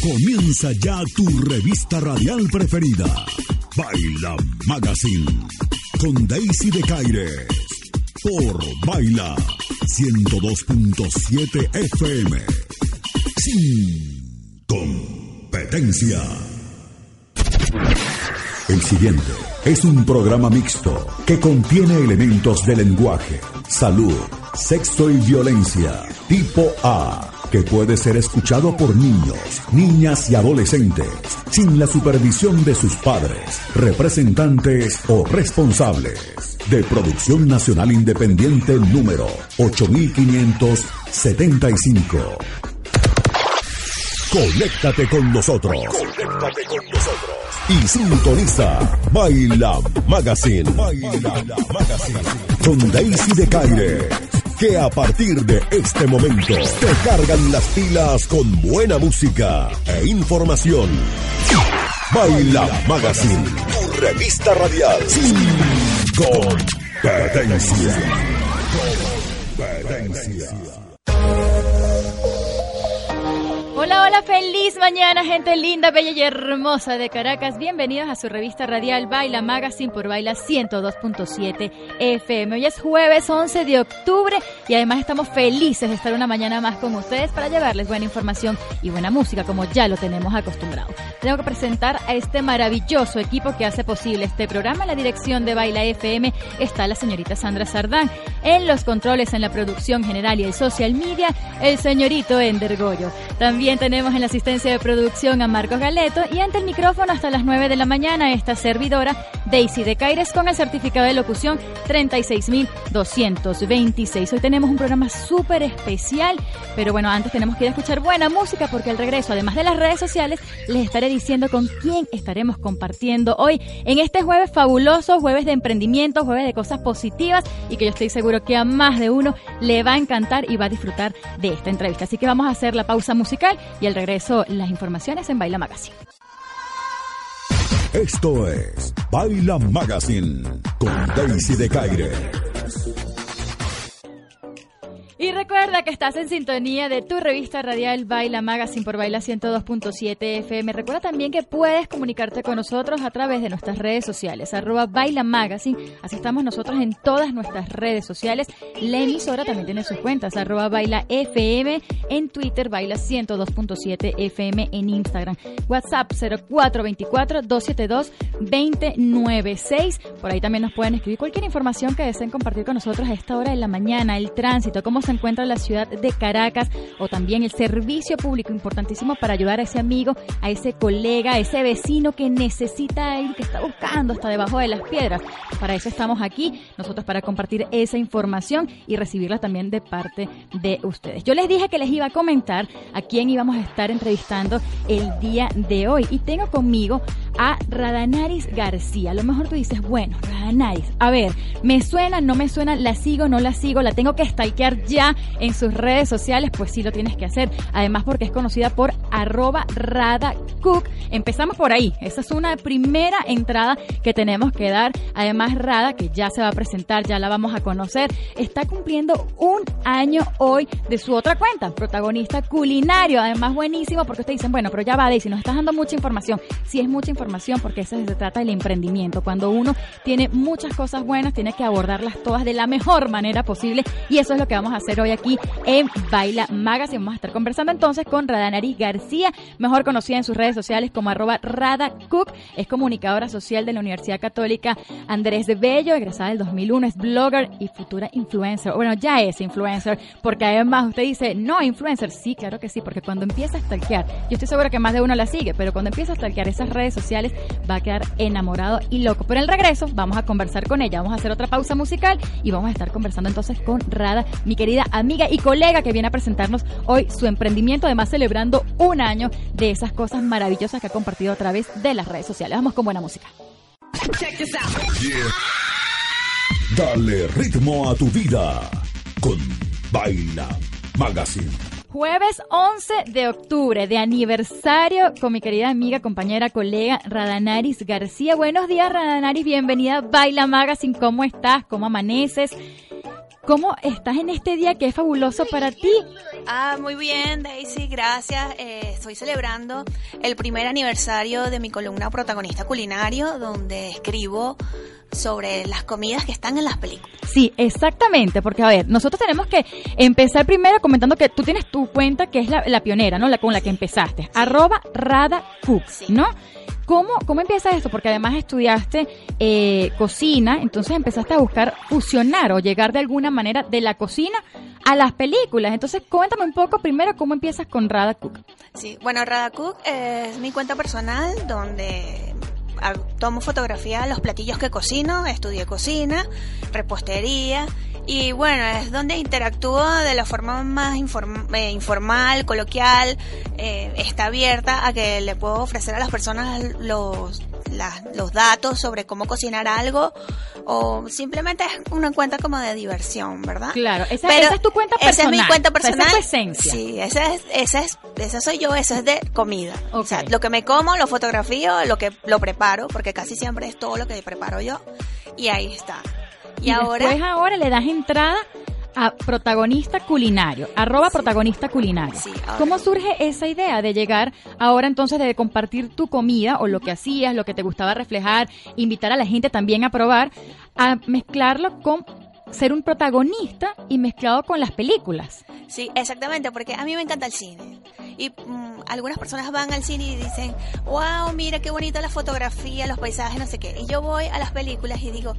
Comienza ya tu revista radial preferida. Baila Magazine. Con Daisy de Caires. Por Baila 102.7 FM. Sin competencia. El siguiente es un programa mixto que contiene elementos de lenguaje, salud, sexo y violencia. Tipo A que puede ser escuchado por niños, niñas y adolescentes, sin la supervisión de sus padres, representantes o responsables. De Producción Nacional Independiente número 8575. Conéctate con nosotros. Conéctate con nosotros. Y sintoniza Baila Magazine. Baila Magazine. Con Daisy de Caire que a partir de este momento te cargan las pilas con buena música e información. Baila Magazine, tu revista radial sin competencia. Competencia. Feliz mañana, gente linda, bella y hermosa de Caracas. Bienvenidos a su revista radial Baila Magazine por Baila 102.7 FM. Hoy es jueves 11 de octubre y además estamos felices de estar una mañana más con ustedes para llevarles buena información y buena música, como ya lo tenemos acostumbrado. Tengo que presentar a este maravilloso equipo que hace posible este programa. En la dirección de Baila FM está la señorita Sandra Sardán. En los controles, en la producción general y el social media, el señorito Ender Goyo. También tenemos en la asistencia de producción a Marcos Galeto y ante el micrófono hasta las 9 de la mañana esta servidora Daisy de Caires con el certificado de locución 36226. Hoy tenemos un programa súper especial, pero bueno, antes tenemos que ir a escuchar buena música porque al regreso, además de las redes sociales, les estaré diciendo con quién estaremos compartiendo hoy en este jueves fabuloso, jueves de emprendimiento, jueves de cosas positivas y que yo estoy seguro que a más de uno le va a encantar y va a disfrutar de esta entrevista. Así que vamos a hacer la pausa musical y al regreso las informaciones en Baila Magazine. Esto es Baila Magazine con Daisy de Caire. Y recuerda que estás en sintonía de tu revista radial Baila Magazine por Baila 102.7 FM. Recuerda también que puedes comunicarte con nosotros a través de nuestras redes sociales, arroba Baila Magazine. Así estamos nosotros en todas nuestras redes sociales. La emisora también tiene sus cuentas, arroba Baila FM en Twitter, Baila 102.7 FM en Instagram. WhatsApp 0424-272-2096. Por ahí también nos pueden escribir cualquier información que deseen compartir con nosotros a esta hora de la mañana, el tránsito, cómo se encuentra la ciudad de Caracas o también el servicio público importantísimo para ayudar a ese amigo, a ese colega, a ese vecino que necesita ir, que está buscando hasta debajo de las piedras. Para eso estamos aquí, nosotros para compartir esa información y recibirla también de parte de ustedes. Yo les dije que les iba a comentar a quién íbamos a estar entrevistando el día de hoy y tengo conmigo a Radanaris García. A lo mejor tú dices, bueno, Radanaris, a ver, me suena, no me suena, la sigo, no la sigo, la tengo que stalkear ya en sus redes sociales, pues sí lo tienes que hacer. Además porque es conocida por arroba radacook. Empezamos por ahí. Esa es una primera entrada que tenemos que dar. Además Rada, que ya se va a presentar, ya la vamos a conocer, está cumpliendo un año hoy de su otra cuenta, protagonista culinario. Además buenísimo porque ustedes dicen, bueno, pero ya va, si nos estás dando mucha información. Sí es mucha información porque eso se trata del emprendimiento. Cuando uno tiene muchas cosas buenas, tiene que abordarlas todas de la mejor manera posible y eso es lo que vamos a hacer hoy aquí en Baila Magazine. Vamos a estar conversando entonces con Radanaris García, mejor conocida en sus redes sociales como arroba Cook. Es comunicadora social de la Universidad Católica Andrés de Bello, egresada del 2001, es blogger y futura influencer. Bueno, ya es influencer, porque además usted dice, no, influencer. Sí, claro que sí, porque cuando empieza a stalkear, yo estoy segura que más de uno la sigue, pero cuando empieza a stalkear esas redes sociales va a quedar enamorado y loco. Pero el regreso vamos a conversar con ella, vamos a hacer otra pausa musical y vamos a estar conversando entonces con Rada, mi querida querida amiga y colega que viene a presentarnos hoy su emprendimiento, además celebrando un año de esas cosas maravillosas que ha compartido a través de las redes sociales. Vamos con buena música. Dale ritmo a tu vida con Baila Magazine. Jueves 11 de octubre, de aniversario con mi querida amiga, compañera, colega Radanaris García. Buenos días, Radanaris. Bienvenida a Baila Magazine. ¿Cómo estás? ¿Cómo amaneces? ¿Cómo estás en este día que es fabuloso para ti? Ah, muy bien, Daisy, gracias. Eh, estoy celebrando el primer aniversario de mi columna Protagonista Culinario, donde escribo sobre las comidas que están en las películas. Sí, exactamente, porque a ver, nosotros tenemos que empezar primero comentando que tú tienes tu cuenta que es la, pionera, ¿no? La con la que empezaste, arroba Rada Cook, ¿no? ¿Cómo, ¿Cómo empieza esto? Porque además estudiaste eh, cocina, entonces empezaste a buscar fusionar o llegar de alguna manera de la cocina a las películas. Entonces, cuéntame un poco primero cómo empiezas con Rada Cook. Sí, bueno, Rada Cook es mi cuenta personal donde tomo fotografía de los platillos que cocino, estudié cocina, repostería y bueno, es donde interactúo de la forma más eh, informal, coloquial, eh, está abierta a que le puedo ofrecer a las personas los, los datos sobre cómo cocinar algo o simplemente es una cuenta como de diversión, ¿verdad? Claro, esa, es tu cuenta personal. Esa es mi cuenta personal. esa es tu esencia. Sí, esa es, esa es, esa soy yo, eso es de comida. O sea, lo que me como, lo fotografío, lo que lo preparo, porque casi siempre es todo lo que preparo yo y ahí está. Y, ahora. Después ahora le das entrada a protagonista culinario, arroba protagonista culinario. ¿Cómo surge esa idea de llegar ahora entonces de compartir tu comida o lo que hacías, lo que te gustaba reflejar, invitar a la gente también a probar, a mezclarlo con ser un protagonista y mezclado con las películas? Sí, exactamente, porque a mí me encanta el cine. Y mm, algunas personas van al cine y dicen, wow, mira qué bonita la fotografía, los paisajes, no sé qué. Y yo voy a las películas y digo,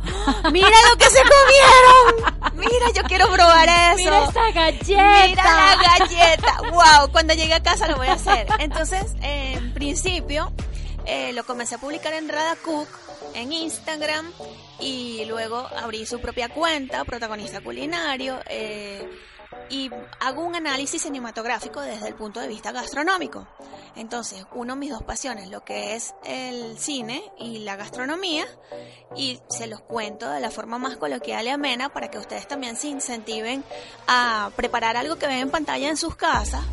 mira lo que se comieron. Mira, yo quiero probar eso. Mira esa galleta. Mira la galleta. Wow, cuando llegue a casa lo voy a hacer. Entonces, en principio, eh, lo comencé a publicar en Rada Cook, en Instagram, y luego abrí su propia cuenta, protagonista culinario. Eh, y hago un análisis cinematográfico desde el punto de vista gastronómico. Entonces, uno de mis dos pasiones, lo que es el cine y la gastronomía, y se los cuento de la forma más coloquial y amena para que ustedes también se incentiven a preparar algo que ven en pantalla en sus casas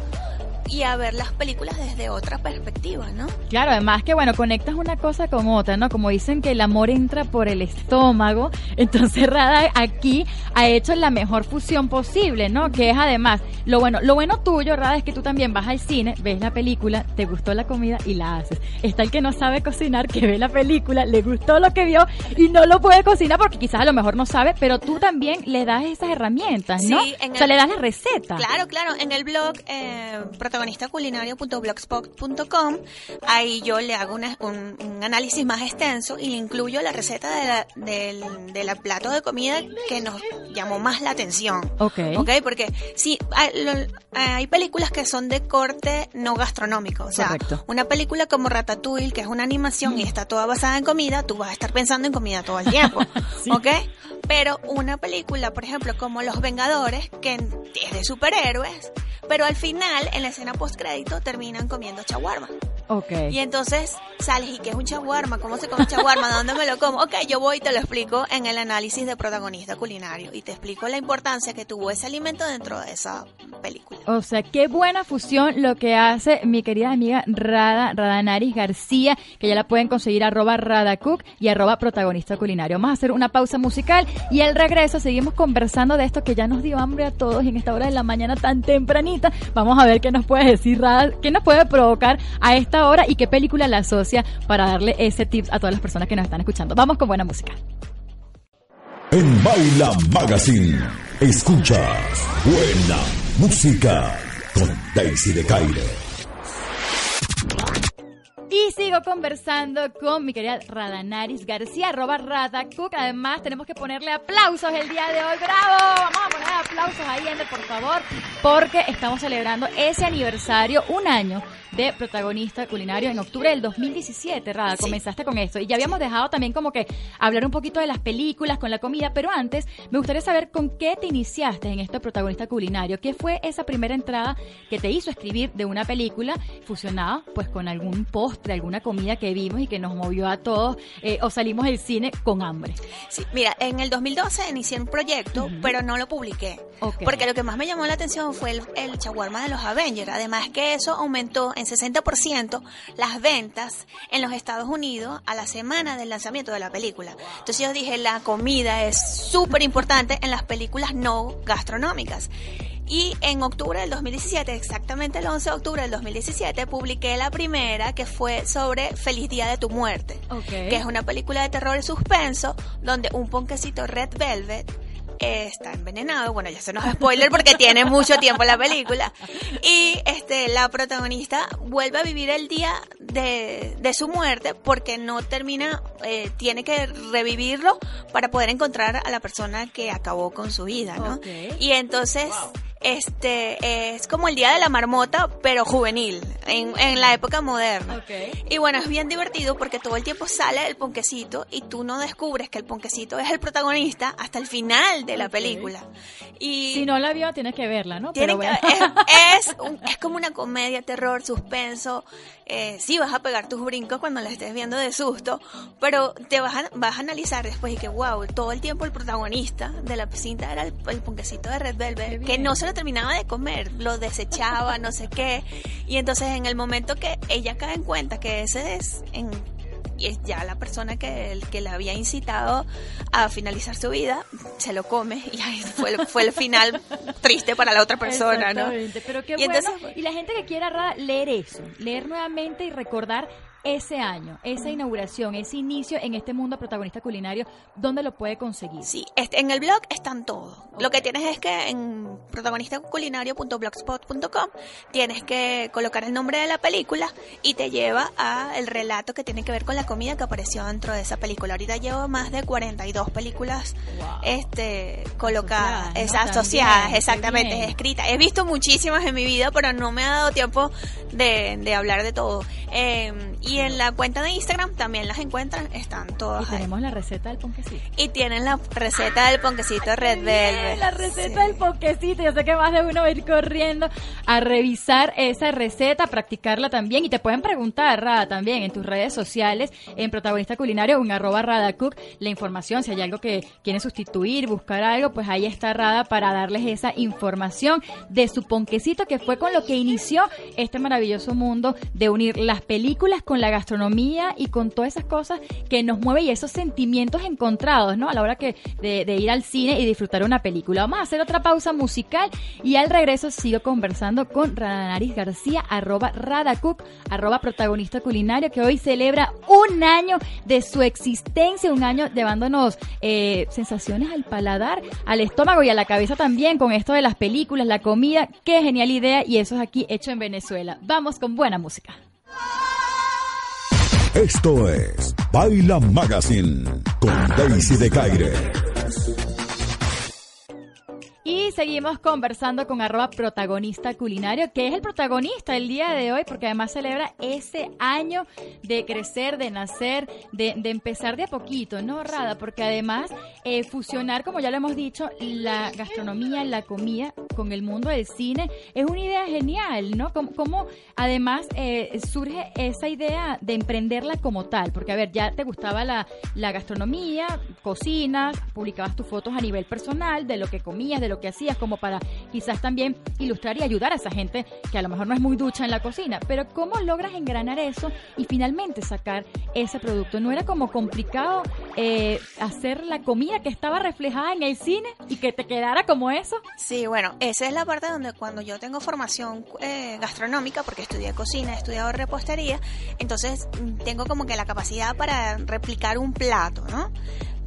y a ver las películas desde otra perspectiva, ¿no? Claro, además que bueno, conectas una cosa con otra, ¿no? Como dicen que el amor entra por el estómago, entonces Rada aquí ha hecho la mejor fusión posible, ¿no? Que es además, lo bueno, lo bueno tuyo, Rada, es que tú también vas al cine, ves la película, te gustó la comida y la haces. Está el que no sabe cocinar, que ve la película, le gustó lo que vio y no lo puede cocinar porque quizás a lo mejor no sabe, pero tú también le das esas herramientas, ¿no? Sí, o sea, le das la receta. Claro, claro, en el blog eh, protagonistaculinario.blogspot.com. Ahí yo le hago un, análisis más extenso y le incluyo la receta de la, del, plato de comida que nos llamó más la atención. Ok. okay porque sí, hay, películas que son de corte no gastronómico. O sea, una película como Ratatouille, que es una animación y está toda basada en comida, tú vas a estar pensando en comida todo el tiempo. ¿Ok? Pero una película, por ejemplo, como Los Vengadores, que es de superhéroes, pero al final, en la escena post crédito, terminan comiendo chaguarma. Ok. Y entonces sales y qué es un chaguarma, cómo se come un chaguarma, dónde me lo como. Ok, yo voy y te lo explico en el análisis de protagonista culinario y te explico la importancia que tuvo ese alimento dentro de esa película. O sea, qué buena fusión lo que hace mi querida amiga Rada, Radanaris García, que ya la pueden conseguir arroba Radacook y arroba protagonista culinario. Vamos a hacer una pausa musical y al regreso seguimos conversando de esto que ya nos dio hambre a todos en esta hora de la mañana tan tempranita. Vamos a ver qué nos puede decir Rada, qué nos puede provocar a esta ahora y qué película la asocia para darle ese tips a todas las personas que nos están escuchando. Vamos con buena música. En Baila Magazine, escucha buena música con Daisy de Caire. Y sigo conversando con mi querida Radanaris García, arroba Radacook. Además, tenemos que ponerle aplausos el día de hoy. ¡Bravo! Vamos a poner aplausos ahí, Ender, por favor porque estamos celebrando ese aniversario, un año de protagonista culinario en octubre del 2017, Rada. Comenzaste con esto. Y ya habíamos dejado también como que hablar un poquito de las películas con la comida, pero antes me gustaría saber con qué te iniciaste en este protagonista culinario. ¿Qué fue esa primera entrada que te hizo escribir de una película fusionada pues con algún postre, alguna comida que vimos y que nos movió a todos eh, o salimos del cine con hambre? Sí, mira, en el 2012 inicié un proyecto, pero no lo publiqué. Porque lo que más me llamó la atención fue el, el chaguarma de los Avengers. Además que eso aumentó en 60% las ventas en los Estados Unidos a la semana del lanzamiento de la película. Entonces yo dije, la comida es súper importante en las películas no gastronómicas. Y en octubre del 2017, exactamente el 11 de octubre del 2017, publiqué la primera que fue sobre Feliz Día de tu Muerte, que es una película de terror y suspenso donde un ponquecito Red Velvet está envenenado. Bueno, ya se nos spoiler porque tiene mucho tiempo la película. Y este, la protagonista vuelve a vivir el día de, de su muerte porque no termina, eh, tiene que revivirlo para poder encontrar a la persona que acabó con su vida, ¿no? Y entonces este es como el día de la marmota, pero juvenil, en, en la época moderna. Y bueno, es bien divertido porque todo el tiempo sale el ponquecito y tú no descubres que el ponquecito es el protagonista hasta el final de la película. Y si no la vio, tienes que verla, ¿no? Pero bueno. es, es, es, como una comedia, terror, suspenso. Eh, sí, vas a pegar tus brincos cuando la estés viendo de susto, pero te vas a, vas a analizar después y que, wow, todo el tiempo el protagonista de la cinta era el, el ponquecito de Red Velvet, que no se lo terminaba de comer, lo desechaba, no sé qué. Y entonces en el momento que ella cae en cuenta que ese es en es ya la persona que, que le había incitado a finalizar su vida, se lo come y ahí fue, fue el final triste para la otra persona, ¿no? Pero qué y bueno. y la gente que quiera leer eso, leer nuevamente y recordar ese año, esa inauguración, ese inicio en este mundo protagonista culinario, ¿dónde lo puede conseguir? Sí, este, en el blog están todos. Lo que tienes es que en protagonistaculinario.blogspot.com tienes que colocar el nombre de la película y te lleva a el relato que tiene que ver con la comida que apareció dentro de esa película. Ahorita llevo más de 42 películas este colocadas, asociadas, exactamente, escritas. He visto muchísimas en mi vida, pero no me ha dado tiempo de, de hablar de todo. Eh, y en la cuenta de Instagram también las encuentran, están todas. Y tenemos la receta del ponquecito. Y tienen la receta del ponquecito Red Velvet. La receta del ponquecito. Yo sé que más de uno va a ir corriendo a revisar esa receta, practicarla también. Y te pueden preguntar, Rada, también en tus redes sociales, en Protagonista Culinario en arroba Cook, la información. Si hay algo que quieren sustituir, buscar algo, pues ahí está Rada para darles esa información de su ponquecito, que fue con lo que inició este maravilloso mundo de unir las películas con la gastronomía y con todas esas cosas que nos mueve y esos sentimientos encontrados, ¿no? A la hora que de, ir al cine y disfrutar una película. Vamos a hacer otra pausa musical y al regreso sigo conversando con Radanaris García, arroba Radacook, arroba protagonista culinario, que hoy celebra un año de su existencia, un año llevándonos eh, sensaciones al paladar, al estómago y a la cabeza también con esto de las películas, la comida. Qué genial idea y eso es aquí hecho en Venezuela. Vamos con buena música. Esto es Baila Magazine con Daisy de Caire. Y seguimos conversando con arroba protagonista culinario, que es el protagonista el día de hoy, porque además celebra ese año de crecer, de nacer, de, empezar de a poquito, ¿no, Rada? Porque además eh, fusionar, como ya lo hemos dicho, la gastronomía, la comida con el mundo del cine es una idea genial, ¿no? Como, además eh, surge esa idea de emprenderla como tal, porque a ver, ya te gustaba la, la gastronomía, cocinas, publicabas tus fotos a nivel personal de lo que comías, de lo que hacías, como para quizás también ilustrar y ayudar a esa gente que a lo mejor no es muy ducha en la cocina. Pero ¿cómo logras engranar eso y finalmente sacar ese producto? ¿No era como complicado eh, hacer la comida que estaba reflejada en el cine y que te quedara como eso? Sí, bueno, esa es la parte donde cuando yo tengo formación eh, gastronómica, porque estudié cocina, he estudiado repostería, entonces mm, tengo como que la capacidad para replicar un plato, ¿no?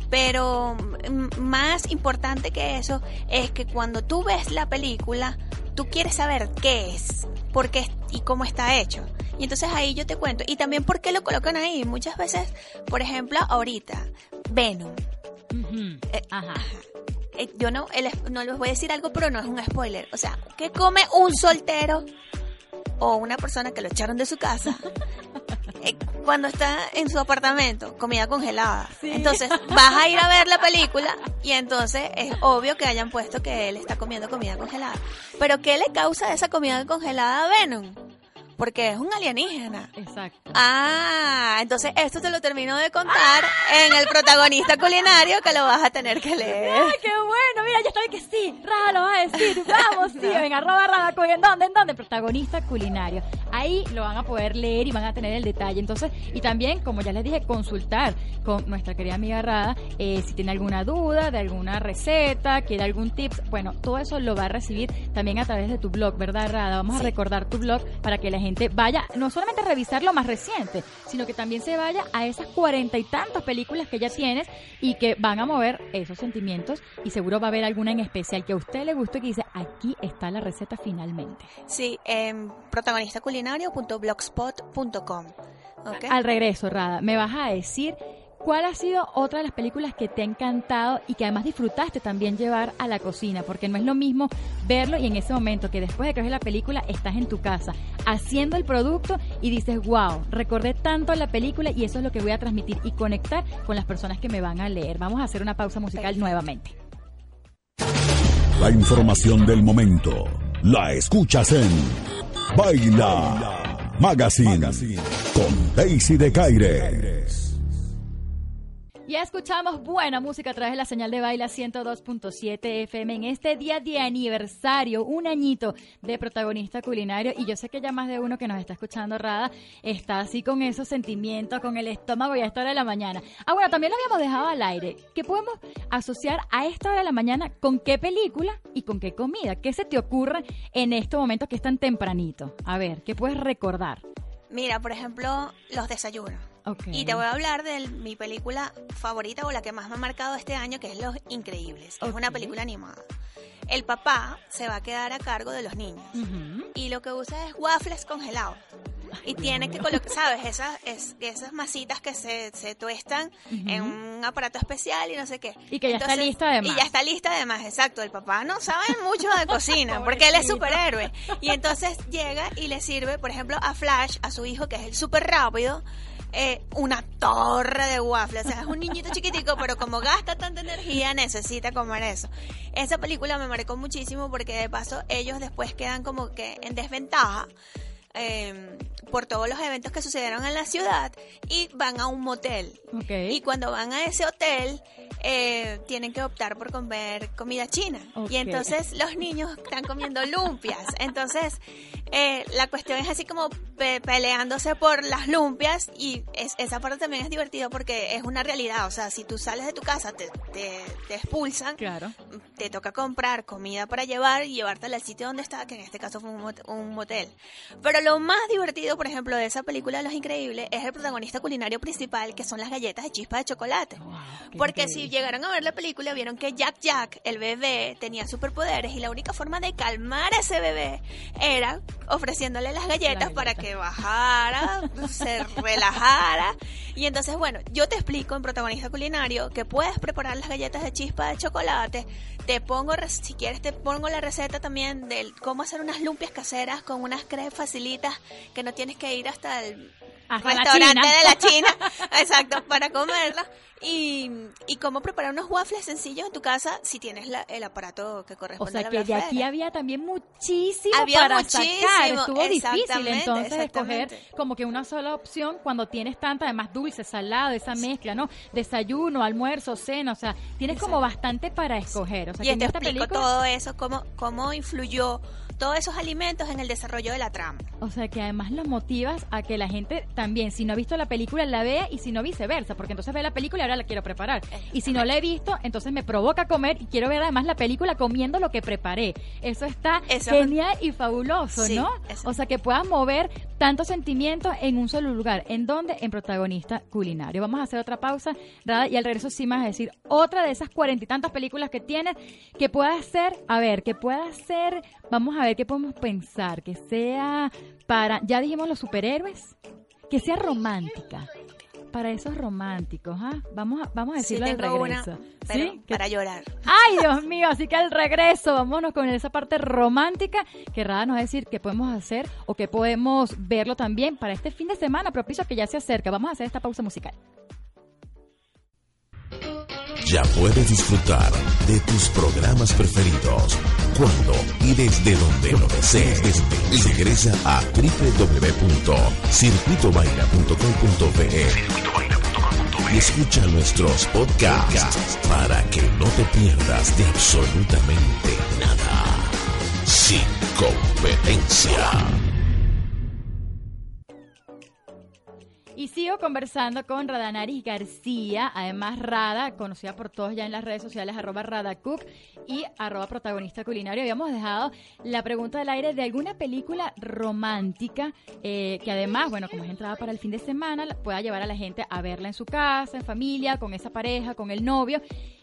Pero mm, más importante que eso es que cuando tú ves la película, tú quieres saber qué es, por qué y cómo está hecho. Y entonces ahí yo te cuento. Y también por qué lo colocan ahí. Muchas veces, por ejemplo, ahorita, Venom. Eh, Ajá eh, yo no, el- no les voy a decir algo, pero no es un spoiler. O sea, ¿qué come un soltero o una persona que lo echaron de su casa eh, cuando está en su apartamento? Comida congelada. Entonces, vas a ir a ver la película y entonces es obvio que hayan puesto que él está comiendo comida congelada. Pero ¿qué le causa esa comida congelada a Venom? Porque es un alienígena. Exacto. Ah, entonces esto te lo termino de contar en el protagonista culinario que lo vas a tener que leer. ¡Ay, qué bueno! Mira, ya está que sí. Raja lo va a decir. Vamos, sí. Venga, arroba Raja. ¿En dónde? ¿En dónde? Protagonista culinario. Ahí lo van a poder leer y van a tener el detalle. Entonces, y también, como ya les dije, consultar con nuestra querida amiga Rada eh, si tiene alguna duda de alguna receta, quiere algún tips. Bueno, todo eso lo va a recibir también a través de tu blog, ¿verdad, Rada? Vamos a recordar tu blog para que la gente vaya, no solamente a revisar lo más reciente, sino que también se vaya a esas cuarenta y tantas películas que ya tienes y que van a mover esos sentimientos y seguro va a haber alguna en especial que a usted le guste y que dice, aquí está la receta finalmente. Sí, en protagonistaculinario.blogspot.com. ¿ok? Al regreso, Rada, me vas a decir cuál ha sido otra de las películas que te ha encantado y que además disfrutaste también llevar a la cocina, porque no es lo mismo verlo y en ese momento que después de que ves la película estás en tu casa haciendo el producto y dices, wow, recordé tanto la película y eso es lo que voy a transmitir y conectar con las personas que me van a leer. Vamos a hacer una pausa musical nuevamente. La información del momento la escuchas en Baila Magazine, con Daisy de Caires. Ya escuchamos buena música a través de la señal de Baila 102.7 FM en este día de aniversario, un añito de protagonista culinario. Y yo sé que ya más de uno que nos está escuchando, Rada, está así con esos sentimientos, con el estómago y a esta hora de la mañana. Ah, bueno, también lo habíamos dejado al aire. ¿Qué podemos asociar a esta hora de la mañana con qué película y con qué comida? ¿Qué se te ocurre en estos momentos que es tan tempranito? A ver, ¿qué puedes recordar? Mira, por ejemplo, los desayunos. Ok. Y te voy a hablar de mi película favorita o la que más me ha marcado este año, que es Los Increíbles. que Es una película animada. El papá se va a quedar a cargo de los niños. Ujú. Y lo que usa es waffles congelados. Y tiene que colocar, ¿sabes? Esas, es- esas masitas que se, se tuestan en un aparato especial y no sé qué. Y que ya está lista además. Y ya está lista además, exacto. El papá no sabe mucho de cocina porque él es superhéroe. Y entonces llega y le sirve, por ejemplo, a Flash, a su hijo, que es el súper rápido, eh, una torre de waffles. O sea, es un niñito chiquitico, pero como gasta tanta energía, necesita comer eso. Esa película me marcó muchísimo porque de paso ellos después quedan como que en desventaja. eh, por todos los eventos que sucedieron en la ciudad y van a un motel. Y cuando van a ese hotel, eh, tienen que optar por comer comida china. Y entonces los niños están comiendo lumpias. Entonces, eh, la cuestión es así como pe- peleándose por las lumpias y es- esa parte también es divertida porque es una realidad. O sea, si tú sales de tu casa, te, te, te expulsan, Claro. te toca comprar comida para llevar y llevártela al sitio donde está, que en este caso fue un, mot- un motel. Pero lo más divertido, por ejemplo, de esa película Los Increíbles es el protagonista culinario principal, que son las galletas de chispa de chocolate. Wow, Porque increíble. si llegaron a ver la película, vieron que Jack Jack, el bebé, tenía superpoderes y la única forma de calmar a ese bebé era ofreciéndole las galletas para que bajara, se relajara. Y entonces, bueno, yo te explico en protagonista culinario que puedes preparar las galletas de chispa de chocolate. Te pongo, si quieres, te pongo la receta también de cómo hacer unas lumpias caseras con unas crepes facilitas que no tienes que ir hasta el Hasta restaurante de la China, exacto, para comerla. Y, y cómo preparar unos waffles sencillos en tu casa si tienes la- el aparato que O corresponde sea a la que de aquí había también muchísimo Había para muchísimo, sacar. Estuvo difícil entonces escoger como que una sola opción cuando tienes tanta, además dulce, salado, esa mezcla, ¿no? Desayuno, almuerzo, cena, o sea, tienes como bastante para escoger. O sea, que y en te esta explico película, todo eso, cómo, cómo influyó todos esos alimentos en el desarrollo de la trama. o sea, que además los motivas a que la gente también, si no ha visto la película, la vea y si no viceversa, porque entonces ve la película y ahora la quiero preparar. Y si no la he visto, entonces me provoca comer y quiero ver además la película comiendo lo que preparé. Eso está Eso- genial y fabuloso, Sí, ¿no? eso. O sea, que puedas mover tantos sentimientos en un solo lugar. ¿En dónde? En protagonista culinario. Vamos a hacer otra pausa, Rada, y al regreso sí vas a decir otra de esas cuarenta y tantas películas que tienes que pueda ser, a ver, que pueda ser, vamos a ver qué podemos pensar, que sea para, ya dijimos los superhéroes, que sea romántica. Para esos románticos, ¿ah? Vamos a, vamos a decirlo sí, al regreso. ¿Sí? Para llorar. Ay, Dios mío, así que al regreso, vámonos con esa parte romántica que Rada nos va a decir qué podemos hacer o que podemos verlo también para este fin de semana propicio que ya se acerca. Vamos a hacer esta pausa musical. Ya puedes disfrutar de tus programas preferidos cuando y desde donde lo desees. Ingresa a www.circuitobaila.com.be y escucha nuestros podcasts para que no te pierdas de absolutamente nada. Sin competencia. Y sigo conversando con Radanaris García, además Rada, conocida por todos ya en las redes sociales, arroba Radacook y arroba protagonista culinario. Habíamos dejado la pregunta del aire de alguna película romántica eh, que además, bueno, como es entrada para el fin de semana, pueda llevar a la gente a verla en su casa, en familia, con esa pareja, con el novio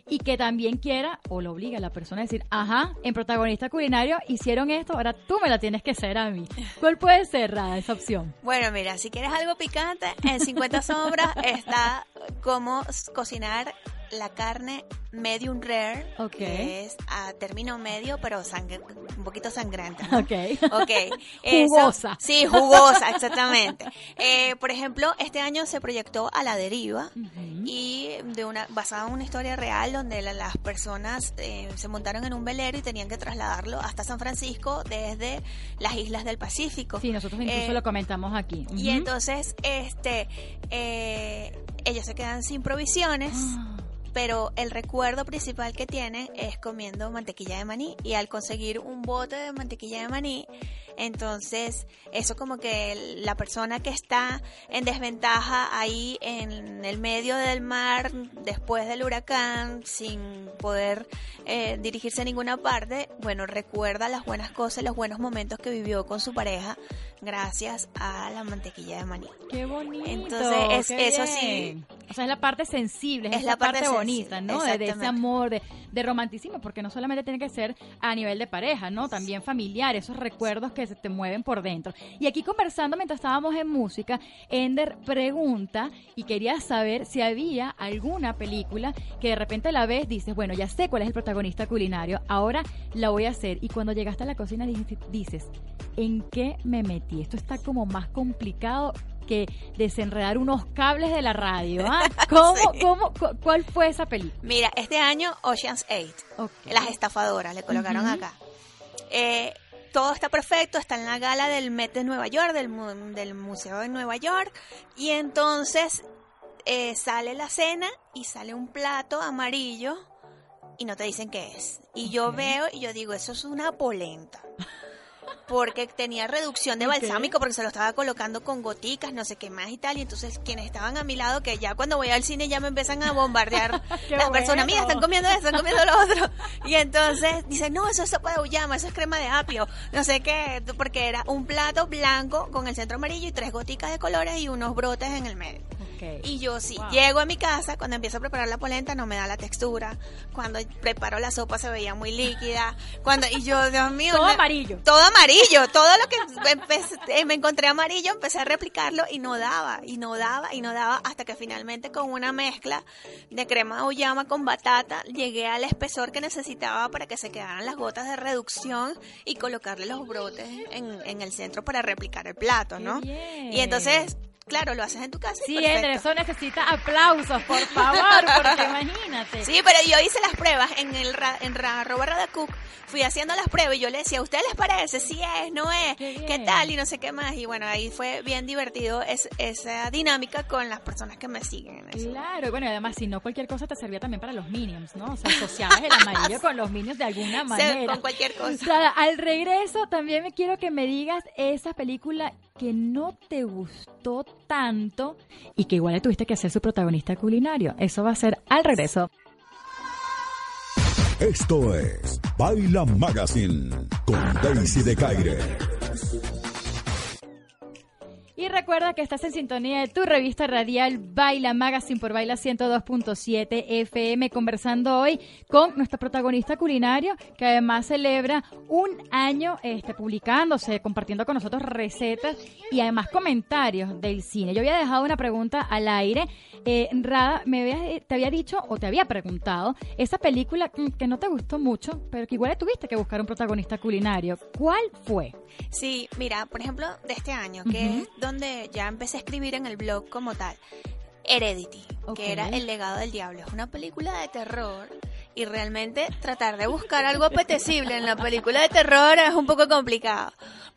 y que también quiera o lo obliga a la persona a decir, ajá, en protagonista culinario hicieron esto, ahora tú me la tienes que hacer a mí. ¿Cuál puede ser, esa opción? Bueno, mira, si quieres algo picante, en 50 sombras está cómo cocinar la carne medium rare, que es a término medio, pero un poquito sangrante. Ok. Ok. jugosa. Sí, jugosa, exactamente. Eh, por ejemplo, este año se proyectó A la Deriva y de una basada en una historia real donde las personas eh, se montaron en un velero y tenían que trasladarlo hasta San Francisco desde las islas del Pacífico. Sí, nosotros incluso eh, lo comentamos aquí. Y entonces, este, ellos se quedan sin provisiones. Ah pero el recuerdo principal que tienen es comiendo mantequilla de maní y al conseguir un bote de mantequilla de maní, entonces eso como que la persona que está en desventaja ahí en el medio del mar después del huracán sin poder eh, dirigirse a ninguna parte, bueno, recuerda las buenas cosas, los buenos momentos que vivió con su pareja gracias a la mantequilla de maní. Qué bonito. Entonces, es, eso sí. O sea, es la parte sensible, es, la parte, bonita, ¿no? De, ese amor, de, de, romanticismo, porque no solamente tiene que ser a nivel de pareja, ¿no? También familiar, esos recuerdos que se te mueven por dentro. Y aquí conversando mientras estábamos en música, Ender pregunta y quería saber si había alguna película que de repente la ves, dices, bueno, ya sé cuál es el protagonista culinario, ahora la voy a hacer. Y cuando llegaste a la cocina dices, ¿en qué me metí? Esto está como más complicado que desenredar unos cables de la radio. ¿ah? ¿Cómo, cómo, ¿Cuál fue esa película? Mira, este año Ocean's 8, las estafadoras, le colocaron acá. Eh, todo está perfecto, está en la gala del Met de Nueva York, del, del Museo de Nueva York, y entonces eh, sale la cena y sale un plato amarillo y no te dicen qué es. Y yo veo y yo digo, eso es una polenta porque tenía reducción de balsámico porque se lo estaba colocando con goticas, no sé qué más y tal. Y entonces quienes estaban a mi lado, que ya cuando voy al cine ya me empiezan a bombardear las personas, mías están comiendo esto, están comiendo lo otro. Y entonces dicen, no, eso es sopa de uyama, eso es crema de apio, no sé qué, porque era un plato blanco con el centro amarillo y tres goticas de colores y unos brotes en el medio. Y yo sí, llego a mi casa, cuando empiezo a preparar la polenta no me da la textura, cuando preparo la sopa se veía muy líquida, cuando y yo, Dios mío, todo amarillo. Todo amarillo, todo lo que eh, me encontré amarillo, empecé a replicarlo y no daba, y no daba, y no daba, hasta que finalmente con una mezcla de crema uyama con batata llegué al espesor que necesitaba para que se quedaran las gotas de reducción y colocarle los brotes en, en el centro para replicar el plato, ¿no? Y entonces Claro, lo haces en tu casa. Sí, eso necesita aplausos, por favor, porque imagínate. Sí, pero yo hice las pruebas en el en arroba Radacook, fui haciendo las pruebas y yo le decía, ¿a ustedes les parece? Si es, no es, qué, tal y no sé qué más. Y bueno, ahí fue bien divertido esa dinámica con las personas que me siguen. Claro, bueno, y además si no cualquier cosa te servía también para los minions, ¿no? O sea, asociabas el amarillo con los minions de alguna manera. con cualquier cosa. al regreso también me quiero que me digas esa película que no te gustó tanto y que igual le tuviste que ser su protagonista culinario. Eso va a ser al regreso. Esto es Baila Magazine con Daisy de Caire. Y recuerda que estás en sintonía de tu revista radial Baila Magazine por Baila 102.7 FM, conversando hoy con nuestro protagonista culinario, que además celebra un año este, publicándose, compartiendo con nosotros recetas y además comentarios del cine. Yo había dejado una pregunta al aire. Eh, Rada, me había, te había dicho o te había preguntado esa película que no te gustó mucho, pero que igual tuviste que buscar un protagonista culinario. ¿Cuál fue? Sí, mira, por ejemplo, de este año, que es donde ya empecé a escribir en el blog como tal. Heredity, que era El legado del diablo. Es una película de terror y realmente tratar de buscar algo apetecible en la película de terror es un poco complicado.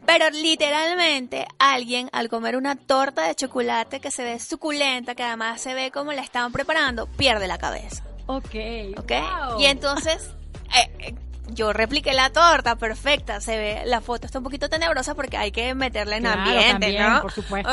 Pero literalmente alguien al comer una torta de chocolate que se ve suculenta, que además se ve como la estaban preparando, pierde la cabeza. Ok. Ok. Y entonces... Eh, eh, yo repliqué la torta, perfecta, se ve, la foto está un poquito tenebrosa porque hay que meterla en ambiente, ¿no? Por supuesto,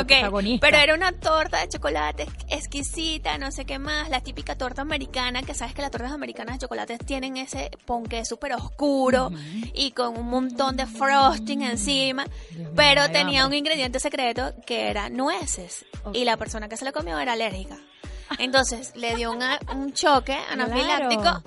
Pero era una torta de chocolate exquisita, no sé qué más, la típica torta americana, que sabes que las tortas americanas de chocolate tienen ese ponque súper oscuro y con un montón de frosting encima, pero tenía un ingrediente secreto que era nueces y la persona que se la comió era alérgica. Entonces le dio un choque anafiláctico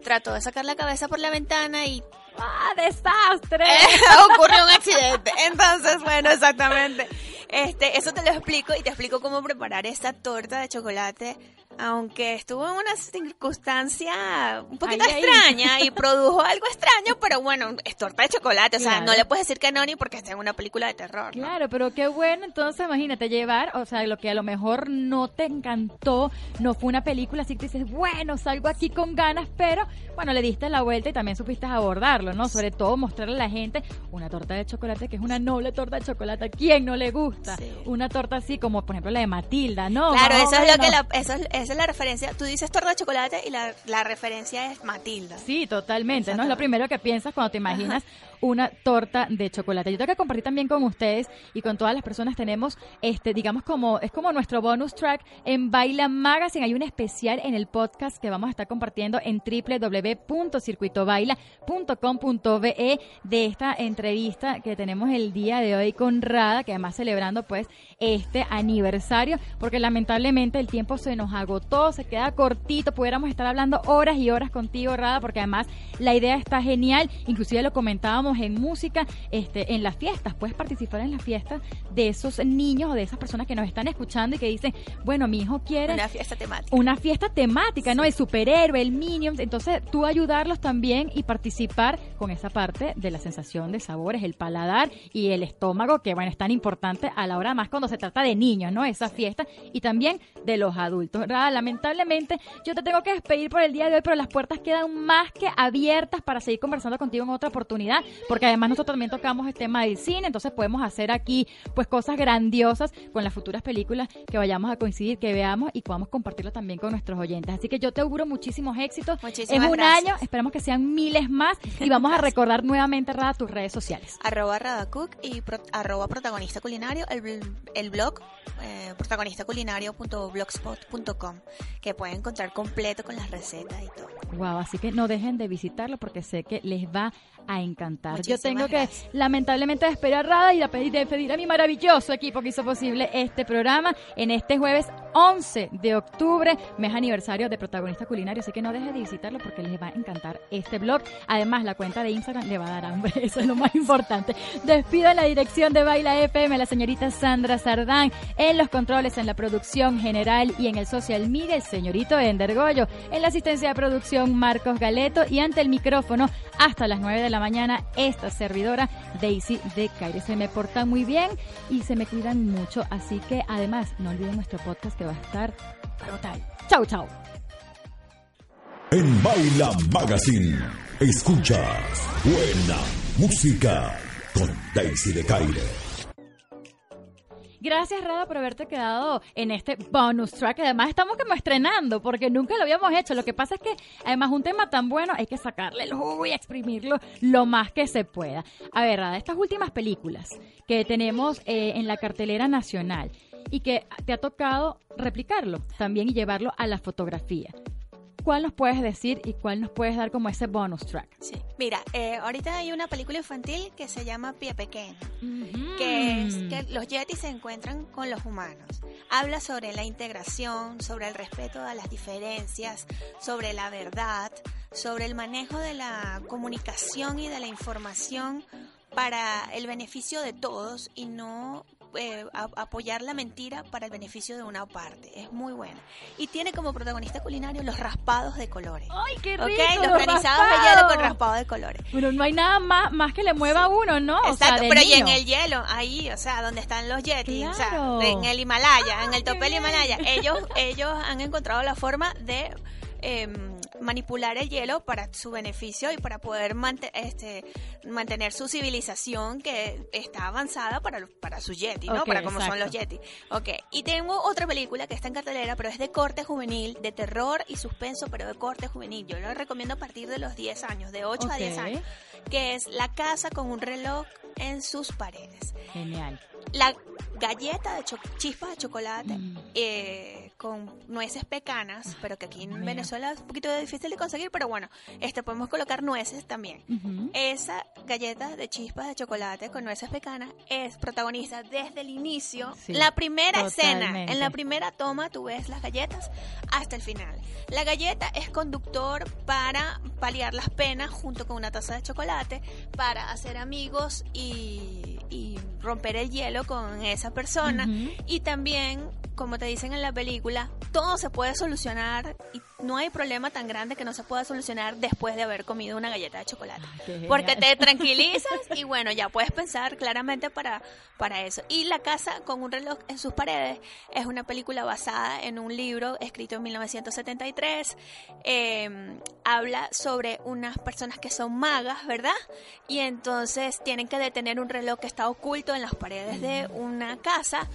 trató de sacar la cabeza por la ventana y ¡Ah, desastre! ocurrió un accidente. Entonces, bueno, exactamente. Este, eso te lo explico y te explico cómo preparar esta torta de chocolate aunque estuvo en una circunstancia un poquito extraña y produjo algo extraño, pero bueno, es torta de chocolate, o sea, no le puedes decir que no ni porque está en una película de terror. Claro, pero qué bueno, entonces imagínate llevar, o sea, lo que a lo mejor no te encantó, no fue una película así que dices, bueno, salgo aquí con ganas, pero bueno, le diste la vuelta y también supiste abordarlo, ¿no? Sobre todo mostrarle a la gente una torta de chocolate que es una noble torta de chocolate, ¿a quién no le gusta? Una torta así como, por ejemplo, la de Matilda, ¿no? Claro, eso es lo que la, eso es la referencia. Tú dices torta de chocolate y la, la referencia es Matilda. Sí, totalmente. No es lo primero que piensas cuando te imaginas una torta de chocolate. Yo tengo que compartir también con ustedes y con todas las personas tenemos, este, digamos como, es como nuestro bonus track en Baila Magazine. Hay un especial en el podcast que vamos a estar compartiendo en www.circuitobaila.com.be de esta entrevista que tenemos el día de hoy con Rada, que además celebrando pues este aniversario, porque lamentablemente el tiempo se nos agotó, se queda cortito, pudiéramos estar hablando horas y horas contigo, Rada, porque además la idea está genial, inclusive lo comentábamos en música, este, en las fiestas, puedes participar en las fiestas de esos niños o de esas personas que nos están escuchando y que dicen, bueno, mi hijo quiere una fiesta temática. Una fiesta temática, ¿no? El superhéroe, el Minions, entonces tú ayudarlos también y participar con esa parte de la sensación de sabores, el paladar y el estómago, que bueno, es tan importante a la hora más cuando se trata de niños, ¿no? Esa fiesta y también de los adultos. Lamentablemente yo te tengo que despedir por el día de hoy, pero las puertas quedan más que abiertas para seguir conversando contigo en otra oportunidad porque además nosotros también tocamos el tema del cine, entonces podemos hacer aquí pues cosas grandiosas con las futuras películas que vayamos a coincidir, que veamos y podamos compartirlo también con nuestros oyentes. Así que yo te auguro muchísimos éxitos. Muchísimas es un año, esperamos que sean miles más y vamos a recordar nuevamente, Rada, tus redes sociales. Arroba Radacook y arroba protagonista culinario, el, el blog eh, protagonistaculinario.blogspot.com que pueden encontrar completo con las recetas y todo. Wow, así que no dejen de visitarlo porque sé que les va a encantar. Yo tengo que lamentablemente despedir Rada y despedir a mi maravilloso equipo que hizo posible este programa en este jueves 11 de octubre, mes aniversario de Protagonista Culinario, así que no dejen de visitarlo porque les va a encantar este blog. Además, la cuenta de Instagram le va a dar hambre, eso es lo más importante. Despido en la dirección de Baila FM la señorita Sandra Sardán, en los controles, en la producción general y en el social media el señorito Ender Goyo, en la asistencia de producción Marcos Galeto y ante el micrófono hasta las 9 de la mañana esta servidora Daisy de Caire. Se me portan muy bien y se me cuidan mucho, así que además no olviden nuestro podcast que va a estar brutal. Chau, chau. En Baila Magazine, escuchas buena música con Daisy de Caire. Gracias, Rada, por haberte quedado en este bonus track. Además, estamos como estrenando, porque nunca lo habíamos hecho. Lo que pasa es que, además, un tema tan bueno hay que sacarle el jugo y exprimirlo lo más que se pueda. A ver, Rada, estas últimas películas que tenemos eh, en la cartelera nacional y que te ha tocado replicarlo también y llevarlo a la fotografía. ¿Cuál nos puedes decir y cuál nos puedes dar como ese bonus track? Sí. Mira, eh, ahorita hay una película infantil que se llama Pie Pequeño, que es que los yetis se encuentran con los humanos. Habla sobre la integración, sobre el respeto a las diferencias, sobre la verdad, sobre el manejo de la comunicación y de la información para el beneficio de todos y no eh, apoyar la mentira para el beneficio de una parte. Es muy buena. Y tiene como protagonista culinario los raspados de colores. ¡Ay, qué rico! Los granizados de hielo con raspados de colores. Pero no hay nada más, más que le mueva a uno, ¿no? Exacto, pero y en el hielo, ahí, o sea, donde están los yetis, o sea, en el Himalaya, en el tope del Himalaya, ellos, ellos han encontrado la forma de Em, manipular el hielo para su beneficio y para poder este, mantener su civilización que está avanzada para, para su yeti, ¿no? para como son los yeti. Ok, y tengo otra película que está en cartelera, pero es de corte juvenil, de terror y suspenso, pero de corte juvenil. Yo lo recomiendo a partir de los 10 años, de 8 a 10 años, que es La casa con un reloj en sus paredes. Genial. La galleta de chispas de chocolate mm. eh, con nueces pecanas, pero que aquí en Venezuela es un poquito difícil de conseguir, pero bueno, este podemos colocar nueces también. Esa galleta de chispas de chocolate con nueces pecanas es protagonista desde el inicio, la primera escena, en la primera toma tú ves las galletas hasta el final. La galleta es conductor para paliar las penas junto con una taza de chocolate, para hacer amigos y, y romper el hielo con esa persona. Y también, como te dicen en la película, todo se puede solucionar y no hay problema tan grande que no se pueda solucionar después de haber comido una galleta de chocolate. porque te tranquilizas y bueno, ya puedes pensar claramente para, para eso. Y La casa con un reloj en sus paredes es una película basada en un libro escrito en 1973. Em, habla sobre unas personas que son magas, ¿verdad? Y entonces tienen que detener un reloj que está oculto en las paredes de una casa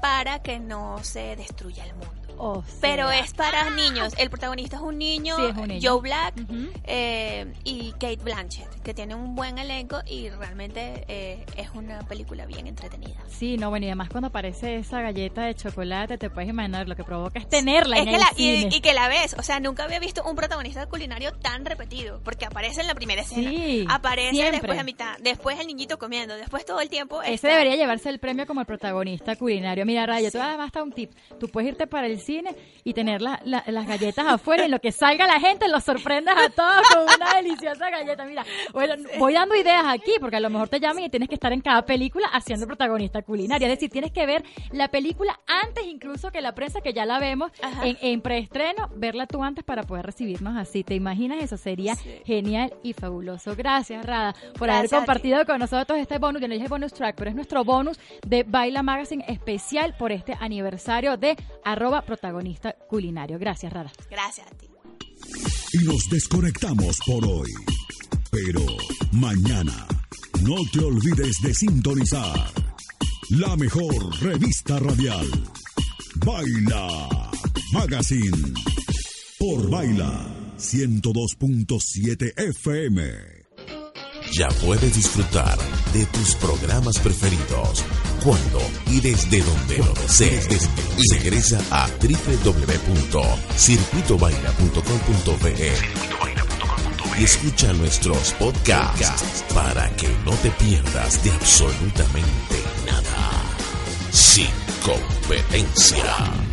para que no se destruya el mundo. Pero es para niños. El protagonista es un niño, Joe Black eh, y Kate Blanchett, que tiene un buen elenco y realmente eh, es una película bien entretenida. Sí, no, bueno, y además cuando aparece esa galleta de chocolate, te puedes imaginar lo que provoca es tenerla en el cine. Y, que la ves, o sea, nunca había visto un protagonista culinario tan repetido, porque aparece en la primera escena, sí, aparece después a mitad, después el niñito comiendo, después todo el tiempo. Ese debería llevarse el premio como el protagonista culinario. Mira, Rayo, tú además está un tip. Tú puedes irte para el cine y tener las galletas afuera y lo que salga la gente los sorprendas a todos con una deliciosa galleta. Mira, bueno, voy dando ideas aquí porque a lo mejor te llaman y tienes que estar en cada película haciendo protagonista culinaria. Es decir, tienes que ver la película antes incluso que la prensa, que ya la vemos en, preestreno, verla tú antes para poder recibirnos así. ¿Te imaginas? Eso sería genial y fabuloso. Gracias, Rada, por haber compartido con nosotros este bonus. Yo no dije bonus track, pero es nuestro bonus de Baila Magazine especial por este aniversario de arroba protagonista culinario. Gracias, Rada. Gracias a ti. Y nos desconectamos por hoy. Pero mañana no te olvides de sintonizar la mejor revista radial. Baila Magazine. Por Baila 102.7 FM ya puedes disfrutar de tus programas preferidos cuando y desde donde lo desees. Ingresa a www.circuitobaila.com.be y escucha nuestros podcasts para que no te pierdas de absolutamente nada. Sin competencia.